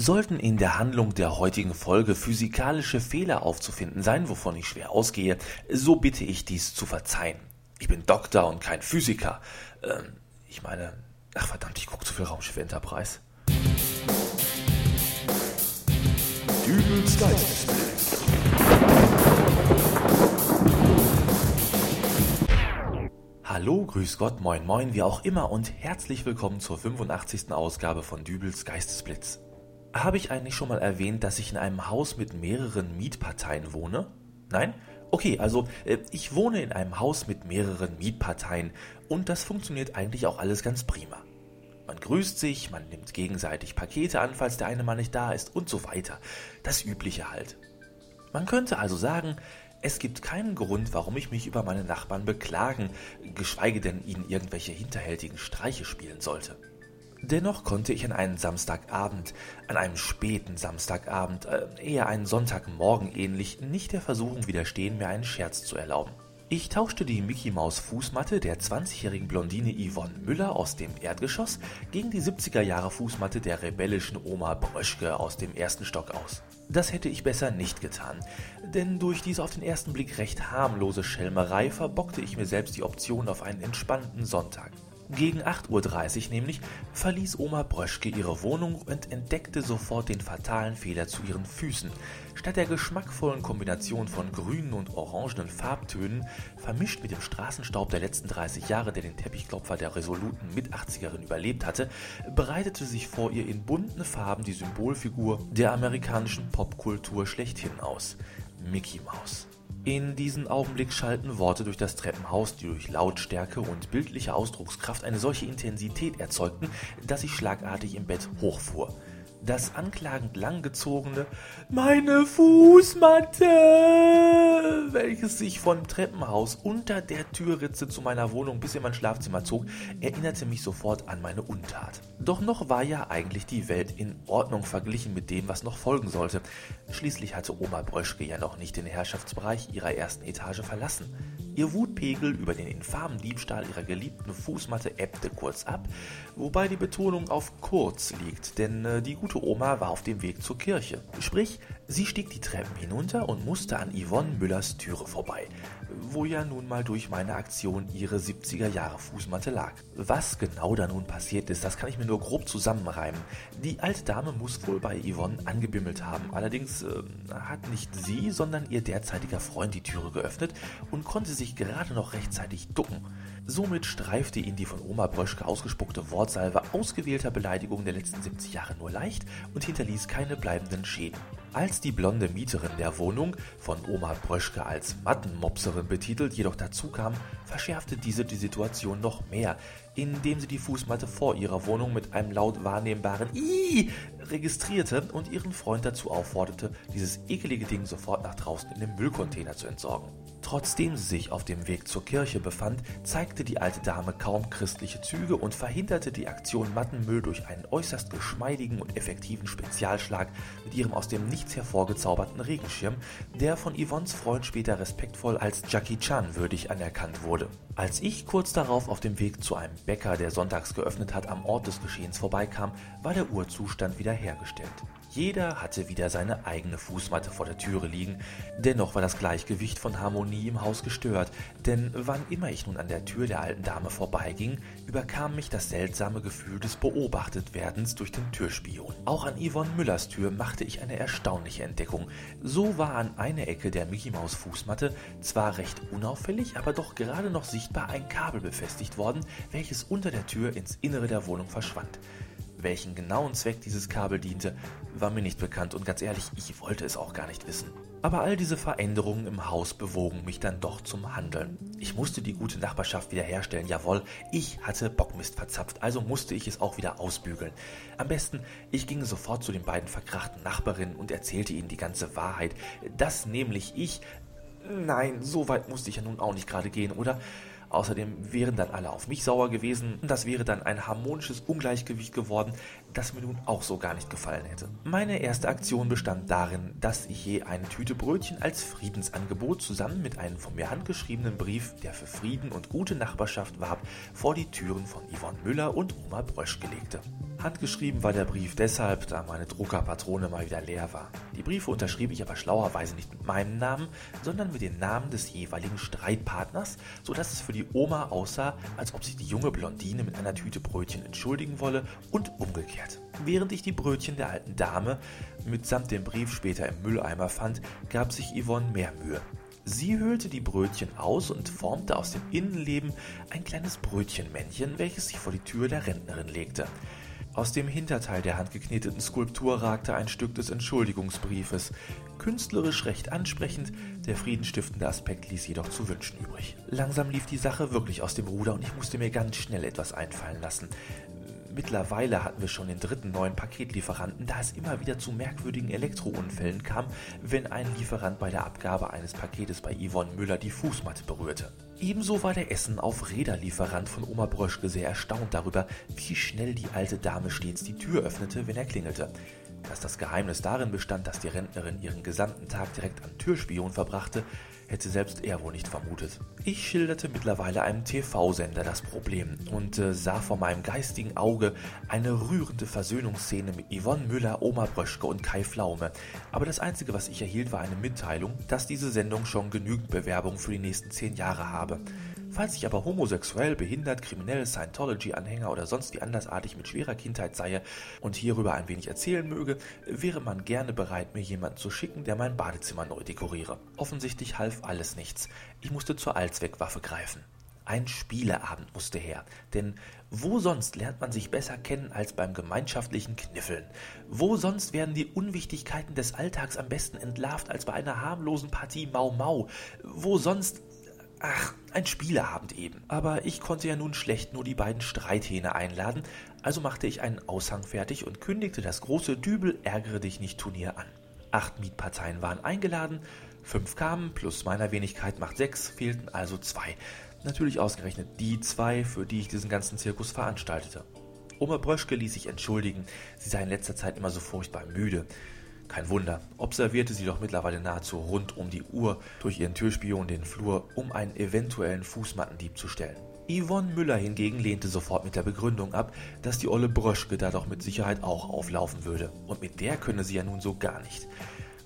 Sollten in der Handlung der heutigen Folge physikalische Fehler aufzufinden sein, wovon ich schwer ausgehe, so bitte ich dies zu verzeihen. Ich bin Doktor und kein Physiker. Ähm, ich meine, ach verdammt, ich gucke zu viel Raumschiff Enterprise. Dübels Geistesblitz. Hallo, grüß Gott, moin moin, wie auch immer und herzlich willkommen zur 85. Ausgabe von Dübels Geistesblitz. Habe ich eigentlich schon mal erwähnt, dass ich in einem Haus mit mehreren Mietparteien wohne? Nein? Okay, also äh, ich wohne in einem Haus mit mehreren Mietparteien und das funktioniert eigentlich auch alles ganz prima. Man grüßt sich, man nimmt gegenseitig Pakete an, falls der eine Mann nicht da ist und so weiter. Das Übliche halt. Man könnte also sagen, es gibt keinen Grund, warum ich mich über meine Nachbarn beklagen, geschweige denn ihnen irgendwelche hinterhältigen Streiche spielen sollte. Dennoch konnte ich an einem Samstagabend, an einem späten Samstagabend, äh, eher einen Sonntagmorgen ähnlich, nicht der Versuchung widerstehen, mir einen Scherz zu erlauben. Ich tauschte die Mickey Maus Fußmatte der 20-jährigen Blondine Yvonne Müller aus dem Erdgeschoss gegen die 70er Jahre Fußmatte der rebellischen Oma Bröschke aus dem ersten Stock aus. Das hätte ich besser nicht getan, denn durch diese auf den ersten Blick recht harmlose Schelmerei verbockte ich mir selbst die Option auf einen entspannten Sonntag. Gegen 8.30 Uhr nämlich verließ Oma Bröschke ihre Wohnung und entdeckte sofort den fatalen Fehler zu ihren Füßen. Statt der geschmackvollen Kombination von grünen und orangenen Farbtönen, vermischt mit dem Straßenstaub der letzten 30 Jahre, der den Teppichklopfer der resoluten Mit-80erin überlebt hatte, breitete sich vor ihr in bunten Farben die Symbolfigur der amerikanischen Popkultur schlechthin aus. Mickey Mouse. In diesem Augenblick schalten Worte durch das Treppenhaus, die durch Lautstärke und bildliche Ausdruckskraft eine solche Intensität erzeugten, dass ich schlagartig im Bett hochfuhr. Das anklagend langgezogene Meine Fußmatte, welches sich vom Treppenhaus unter der Türritze zu meiner Wohnung bis in mein Schlafzimmer zog, erinnerte mich sofort an meine Untat. Doch noch war ja eigentlich die Welt in Ordnung verglichen mit dem, was noch folgen sollte. Schließlich hatte Oma Bröschke ja noch nicht den Herrschaftsbereich ihrer ersten Etage verlassen. Ihr Wutpegel über den infamen Diebstahl ihrer geliebten Fußmatte ebbte kurz ab, wobei die Betonung auf kurz liegt, denn äh, die gute Oma war auf dem Weg zur Kirche. Sprich, sie stieg die Treppen hinunter und musste an Yvonne Müllers Türe vorbei wo ja nun mal durch meine Aktion ihre 70er Jahre Fußmatte lag. Was genau da nun passiert ist, das kann ich mir nur grob zusammenreimen. Die alte Dame muss wohl bei Yvonne angebimmelt haben. Allerdings äh, hat nicht sie, sondern ihr derzeitiger Freund die Türe geöffnet und konnte sich gerade noch rechtzeitig ducken. Somit streifte ihn die von Oma Bröschke ausgespuckte Wortsalve ausgewählter Beleidigungen der letzten 70 Jahre nur leicht und hinterließ keine bleibenden Schäden. Als die blonde Mieterin der Wohnung, von Oma Bröschke als Mattenmopserin betitelt, jedoch dazu kam, verschärfte diese die Situation noch mehr, indem sie die Fußmatte vor ihrer Wohnung mit einem laut wahrnehmbaren I registrierte und ihren Freund dazu aufforderte, dieses ekelige Ding sofort nach draußen in den Müllcontainer zu entsorgen. Trotzdem sie sich auf dem Weg zur Kirche befand, zeigte die alte Dame kaum christliche Züge und verhinderte die Aktion Mattenmüll durch einen äußerst geschmeidigen und effektiven Spezialschlag mit ihrem aus dem Nichts hervorgezauberten Regenschirm, der von Yvonnes Freund später respektvoll als Jackie Chan würdig anerkannt wurde. Als ich kurz darauf auf dem Weg zu einem Bäcker, der sonntags geöffnet hat, am Ort des Geschehens vorbeikam, war der Urzustand wiederhergestellt. Jeder hatte wieder seine eigene Fußmatte vor der Türe liegen. Dennoch war das Gleichgewicht von Harmonie im Haus gestört, denn wann immer ich nun an der Tür der alten Dame vorbeiging, überkam mich das seltsame Gefühl des Beobachtetwerdens durch den Türspion. Auch an Yvonne Müllers Tür machte ich eine erstaunliche Entdeckung. So war an einer Ecke der Mickey Maus Fußmatte zwar recht unauffällig, aber doch gerade noch sichtbar ein Kabel befestigt worden, welches unter der Tür ins Innere der Wohnung verschwand. Welchen genauen Zweck dieses Kabel diente, war mir nicht bekannt und ganz ehrlich, ich wollte es auch gar nicht wissen. Aber all diese Veränderungen im Haus bewogen mich dann doch zum Handeln. Ich musste die gute Nachbarschaft wiederherstellen, jawohl, ich hatte Bockmist verzapft, also musste ich es auch wieder ausbügeln. Am besten, ich ging sofort zu den beiden verkrachten Nachbarinnen und erzählte ihnen die ganze Wahrheit, dass nämlich ich... Nein, so weit musste ich ja nun auch nicht gerade gehen, oder? Außerdem wären dann alle auf mich sauer gewesen. Das wäre dann ein harmonisches Ungleichgewicht geworden, das mir nun auch so gar nicht gefallen hätte. Meine erste Aktion bestand darin, dass ich je eine Tüte Brötchen als Friedensangebot zusammen mit einem von mir handgeschriebenen Brief, der für Frieden und gute Nachbarschaft warb, vor die Türen von Yvonne Müller und Oma Bröschke legte. Handgeschrieben war der Brief deshalb, da meine Druckerpatrone mal wieder leer war. Die Briefe unterschrieb ich aber schlauerweise nicht mit meinem Namen, sondern mit den Namen des jeweiligen Streitpartners, sodass es für die Oma aussah, als ob sich die junge Blondine mit einer Tüte Brötchen entschuldigen wolle und umgekehrt. Während ich die Brötchen der alten Dame mitsamt dem Brief später im Mülleimer fand, gab sich Yvonne mehr Mühe. Sie höhlte die Brötchen aus und formte aus dem Innenleben ein kleines Brötchenmännchen, welches sich vor die Tür der Rentnerin legte. Aus dem Hinterteil der handgekneteten Skulptur ragte ein Stück des Entschuldigungsbriefes. Künstlerisch recht ansprechend, der friedenstiftende Aspekt ließ jedoch zu wünschen übrig. Langsam lief die Sache wirklich aus dem Ruder und ich musste mir ganz schnell etwas einfallen lassen. Mittlerweile hatten wir schon den dritten neuen Paketlieferanten, da es immer wieder zu merkwürdigen Elektrounfällen kam, wenn ein Lieferant bei der Abgabe eines Paketes bei Yvonne Müller die Fußmatte berührte. Ebenso war der Essen auf Räderlieferant von Oma Bröschke sehr erstaunt darüber, wie schnell die alte Dame stets die Tür öffnete, wenn er klingelte. Dass das Geheimnis darin bestand, dass die Rentnerin ihren gesamten Tag direkt am Türspion verbrachte, hätte selbst er wohl nicht vermutet. Ich schilderte mittlerweile einem TV-Sender das Problem und äh, sah vor meinem geistigen Auge eine rührende Versöhnungsszene mit Yvonne Müller, Oma Bröschke und Kai Flaume. Aber das Einzige, was ich erhielt, war eine Mitteilung, dass diese Sendung schon genügend Bewerbung für die nächsten zehn Jahre habe. Falls ich aber homosexuell, behindert, kriminell, Scientology-Anhänger oder sonst wie andersartig mit schwerer Kindheit sei und hierüber ein wenig erzählen möge, wäre man gerne bereit, mir jemanden zu schicken, der mein Badezimmer neu dekoriere. Offensichtlich half alles nichts. Ich musste zur Allzweckwaffe greifen. Ein Spieleabend musste her, denn wo sonst lernt man sich besser kennen als beim gemeinschaftlichen Kniffeln? Wo sonst werden die Unwichtigkeiten des Alltags am besten entlarvt als bei einer harmlosen Partie Mau Mau? Wo sonst Ach, ein Spieleabend eben. Aber ich konnte ja nun schlecht nur die beiden Streithähne einladen, also machte ich einen Aushang fertig und kündigte das große Dübel Ärgere dich nicht Turnier an. Acht Mietparteien waren eingeladen, fünf kamen, plus meiner Wenigkeit macht sechs, fehlten also zwei. Natürlich ausgerechnet die zwei, für die ich diesen ganzen Zirkus veranstaltete. Oma Bröschke ließ sich entschuldigen, sie sei in letzter Zeit immer so furchtbar müde. Kein Wunder, observierte sie doch mittlerweile nahezu rund um die Uhr durch ihren Türspion den Flur, um einen eventuellen Fußmattendieb zu stellen. Yvonne Müller hingegen lehnte sofort mit der Begründung ab, dass die olle Bröschke da doch mit Sicherheit auch auflaufen würde. Und mit der könne sie ja nun so gar nicht.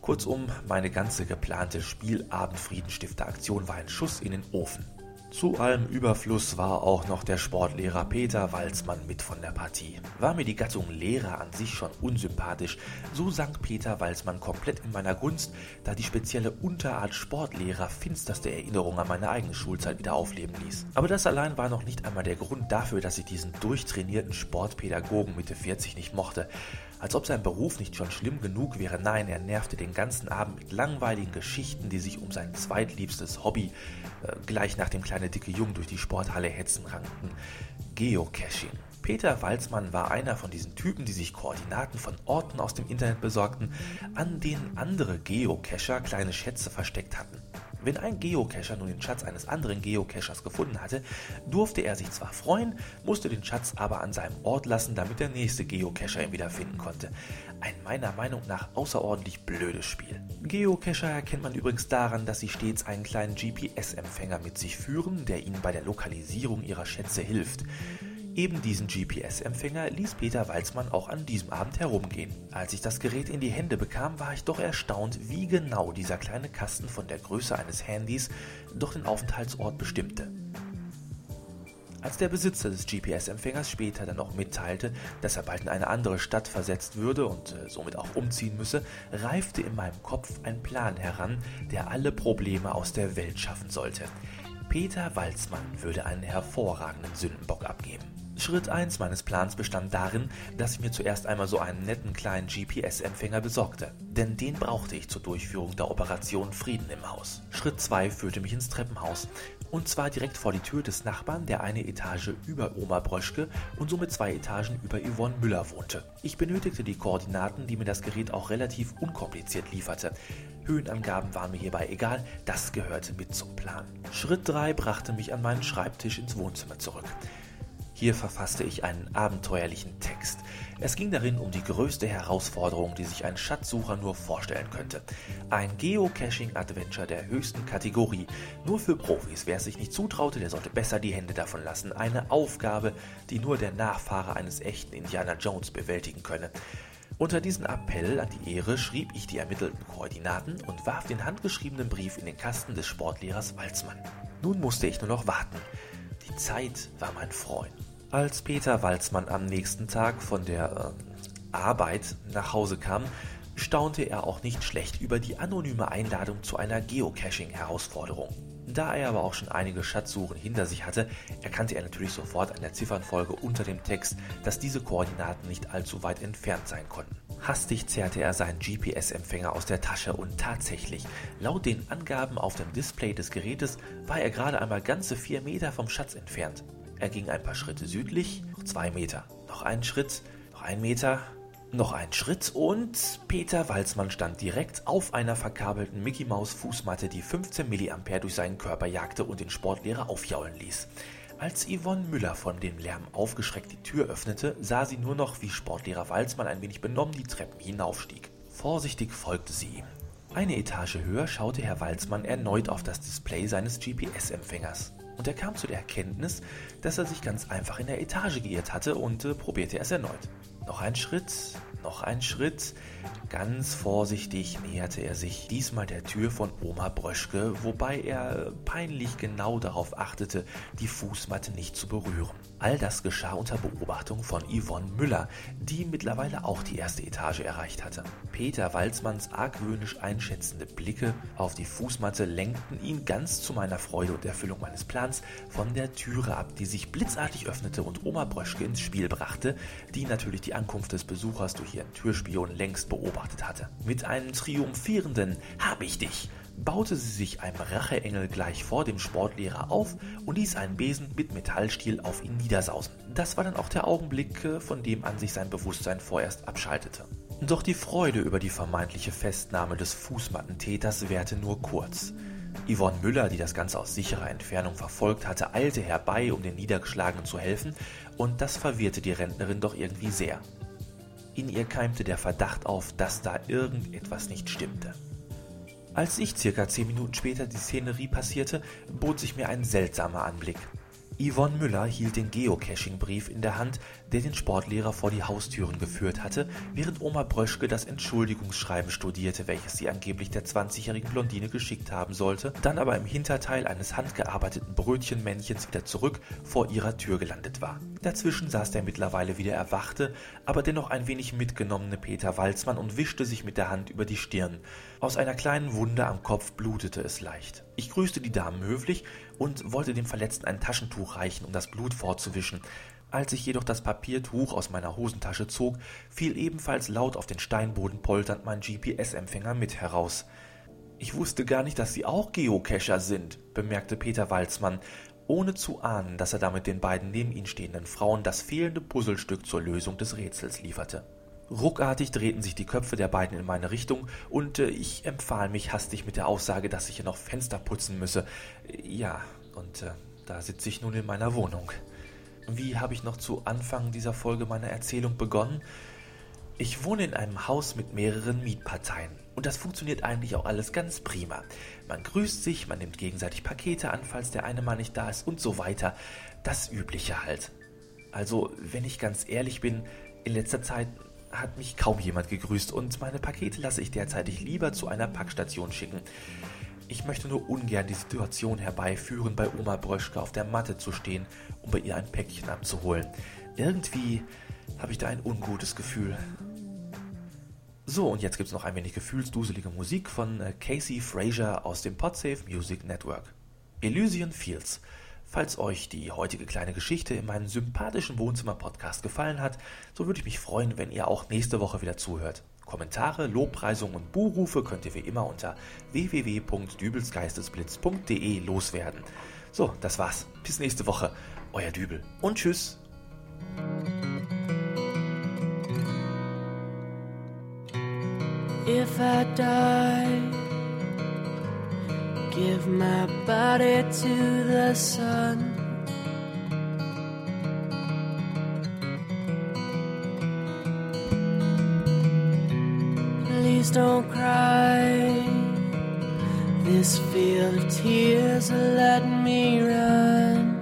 Kurzum, meine ganze geplante Spielabend-Friedenstifter-Aktion war ein Schuss in den Ofen. Zu allem Überfluss war auch noch der Sportlehrer Peter Walzmann mit von der Partie. War mir die Gattung Lehrer an sich schon unsympathisch, so sank Peter Walzmann komplett in meiner Gunst, da die spezielle Unterart Sportlehrer finsterste Erinnerungen an meine eigene Schulzeit wieder aufleben ließ. Aber das allein war noch nicht einmal der Grund dafür, dass ich diesen durchtrainierten Sportpädagogen Mitte 40 nicht mochte. Als ob sein Beruf nicht schon schlimm genug wäre. Nein, er nervte den ganzen Abend mit langweiligen Geschichten, die sich um sein zweitliebstes Hobby äh, gleich nach dem kleine dicke Jungen durch die Sporthalle hetzen rankten. Geocaching. Peter Walzmann war einer von diesen Typen, die sich Koordinaten von Orten aus dem Internet besorgten, an denen andere Geocacher kleine Schätze versteckt hatten. Wenn ein Geocacher nun den Schatz eines anderen Geocachers gefunden hatte, durfte er sich zwar freuen, musste den Schatz aber an seinem Ort lassen, damit der nächste Geocacher ihn wiederfinden konnte. Ein meiner Meinung nach außerordentlich blödes Spiel. Geocacher erkennt man übrigens daran, dass sie stets einen kleinen GPS-Empfänger mit sich führen, der ihnen bei der Lokalisierung ihrer Schätze hilft. Eben diesen GPS-Empfänger ließ Peter Walzmann auch an diesem Abend herumgehen. Als ich das Gerät in die Hände bekam, war ich doch erstaunt, wie genau dieser kleine Kasten von der Größe eines Handys doch den Aufenthaltsort bestimmte. Als der Besitzer des GPS-Empfängers später dann auch mitteilte, dass er bald in eine andere Stadt versetzt würde und äh, somit auch umziehen müsse, reifte in meinem Kopf ein Plan heran, der alle Probleme aus der Welt schaffen sollte. Peter Walzmann würde einen hervorragenden Sündenbock abgeben. Schritt 1 meines Plans bestand darin, dass ich mir zuerst einmal so einen netten kleinen GPS-Empfänger besorgte, denn den brauchte ich zur Durchführung der Operation Frieden im Haus. Schritt 2 führte mich ins Treppenhaus, und zwar direkt vor die Tür des Nachbarn, der eine Etage über Oma Bröschke und somit zwei Etagen über Yvonne Müller wohnte. Ich benötigte die Koordinaten, die mir das Gerät auch relativ unkompliziert lieferte. Höhenangaben waren mir hierbei egal, das gehörte mit zum Plan. Schritt 3 brachte mich an meinen Schreibtisch ins Wohnzimmer zurück. Hier verfasste ich einen abenteuerlichen Text. Es ging darin um die größte Herausforderung, die sich ein Schatzsucher nur vorstellen könnte. Ein Geocaching-Adventure der höchsten Kategorie. Nur für Profis. Wer es sich nicht zutraute, der sollte besser die Hände davon lassen. Eine Aufgabe, die nur der Nachfahre eines echten Indiana Jones bewältigen könne. Unter diesen Appell an die Ehre schrieb ich die ermittelten Koordinaten und warf den handgeschriebenen Brief in den Kasten des Sportlehrers Walzmann. Nun musste ich nur noch warten. Die Zeit war mein Freund. Als Peter Walzmann am nächsten Tag von der äh, Arbeit nach Hause kam, staunte er auch nicht schlecht über die anonyme Einladung zu einer Geocaching-Herausforderung. Da er aber auch schon einige Schatzsuchen hinter sich hatte, erkannte er natürlich sofort an der Ziffernfolge unter dem Text, dass diese Koordinaten nicht allzu weit entfernt sein konnten. Hastig zerrte er seinen GPS-Empfänger aus der Tasche und tatsächlich, laut den Angaben auf dem Display des Gerätes, war er gerade einmal ganze vier Meter vom Schatz entfernt. Er ging ein paar Schritte südlich, noch zwei Meter, noch einen Schritt, noch ein Meter, noch ein Schritt und Peter Walzmann stand direkt auf einer verkabelten Mickey Maus Fußmatte, die 15 mA durch seinen Körper jagte und den Sportlehrer aufjaulen ließ. Als Yvonne Müller von dem Lärm aufgeschreckt die Tür öffnete, sah sie nur noch, wie Sportlehrer Walzmann ein wenig benommen die Treppen hinaufstieg. Vorsichtig folgte sie ihm. Eine Etage höher schaute Herr Walzmann erneut auf das Display seines GPS-Empfängers und er kam zu der Erkenntnis, dass er sich ganz einfach in der Etage geirrt hatte und äh, probierte es erneut. Noch ein Schritt, noch ein Schritt. Ganz vorsichtig näherte er sich diesmal der Tür von Oma Bröschke, wobei er peinlich genau darauf achtete, die Fußmatte nicht zu berühren. All das geschah unter Beobachtung von Yvonne Müller, die mittlerweile auch die erste Etage erreicht hatte. Peter Walzmanns argwöhnisch einschätzende Blicke auf die Fußmatte lenkten ihn ganz zu meiner Freude und Erfüllung meines Plans von der Türe ab, die sich blitzartig öffnete und Oma Bröschke ins Spiel brachte, die natürlich die Ankunft des Besuchers durch ihren Türspion längst beobachtet hatte. Mit einem triumphierenden Hab ich dich! baute sie sich einem Racheengel gleich vor dem Sportlehrer auf und ließ einen Besen mit Metallstiel auf ihn niedersausen. Das war dann auch der Augenblick, äh, von dem an sich sein Bewusstsein vorerst abschaltete. Doch die Freude über die vermeintliche Festnahme des Fußmattentäters währte nur kurz. Yvonne Müller, die das Ganze aus sicherer Entfernung verfolgt hatte, eilte herbei, um den Niedergeschlagenen zu helfen, und das verwirrte die Rentnerin doch irgendwie sehr. In ihr keimte der Verdacht auf, dass da irgendetwas nicht stimmte. Als ich circa zehn Minuten später die Szenerie passierte, bot sich mir ein seltsamer Anblick. Yvonne Müller hielt den Geocaching-Brief in der Hand, der den Sportlehrer vor die Haustüren geführt hatte, während Oma Bröschke das Entschuldigungsschreiben studierte, welches sie angeblich der 20-jährigen Blondine geschickt haben sollte, dann aber im Hinterteil eines handgearbeiteten Brötchenmännchens wieder zurück vor ihrer Tür gelandet war. Dazwischen saß der mittlerweile wieder erwachte, aber dennoch ein wenig mitgenommene Peter Walzmann und wischte sich mit der Hand über die Stirn. Aus einer kleinen Wunde am Kopf blutete es leicht. Ich grüßte die Damen höflich und wollte dem Verletzten ein Taschentuch reichen, um das Blut fortzuwischen. Als ich jedoch das Papiertuch aus meiner Hosentasche zog, fiel ebenfalls laut auf den Steinboden polternd mein GPS-Empfänger mit heraus. Ich wusste gar nicht, dass Sie auch Geocacher sind, bemerkte Peter Walzmann, ohne zu ahnen, dass er damit den beiden neben ihn stehenden Frauen das fehlende Puzzlestück zur Lösung des Rätsels lieferte. Ruckartig drehten sich die Köpfe der beiden in meine Richtung und äh, ich empfahl mich hastig mit der Aussage, dass ich hier noch Fenster putzen müsse. Ja, und äh, da sitze ich nun in meiner Wohnung. Wie habe ich noch zu Anfang dieser Folge meiner Erzählung begonnen? Ich wohne in einem Haus mit mehreren Mietparteien. Und das funktioniert eigentlich auch alles ganz prima. Man grüßt sich, man nimmt gegenseitig Pakete an, falls der eine mal nicht da ist und so weiter. Das Übliche halt. Also, wenn ich ganz ehrlich bin, in letzter Zeit hat mich kaum jemand gegrüßt und meine Pakete lasse ich derzeitig lieber zu einer Packstation schicken. Ich möchte nur ungern die Situation herbeiführen, bei Oma Bröschke auf der Matte zu stehen, um bei ihr ein Päckchen abzuholen. Irgendwie habe ich da ein ungutes Gefühl. So, und jetzt gibt es noch ein wenig gefühlsduselige Musik von äh, Casey Fraser aus dem Podsafe Music Network. Elysian Fields Falls euch die heutige kleine Geschichte in meinem sympathischen Wohnzimmer-Podcast gefallen hat, so würde ich mich freuen, wenn ihr auch nächste Woche wieder zuhört. Kommentare, Lobpreisungen und Buhrufe könnt ihr wie immer unter www.dübelsgeistesblitz.de loswerden. So, das war's. Bis nächste Woche. Euer Dübel und tschüss. If I die Give my body to the sun. Please don't cry. This field of tears let me run.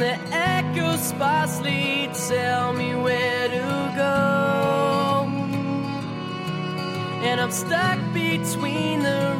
The echoes sparsely tell. I'm stuck between the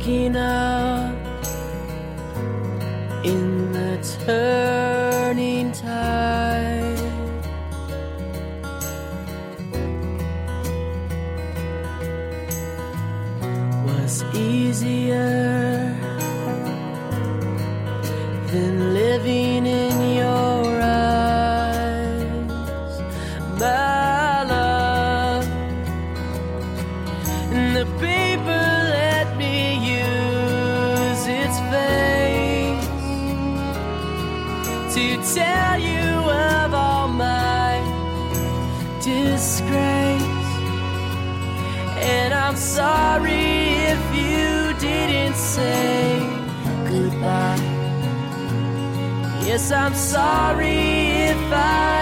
looking out. to tell you of all my disgrace. And I'm sorry if you didn't say goodbye. Yes, I'm sorry if I.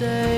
stay.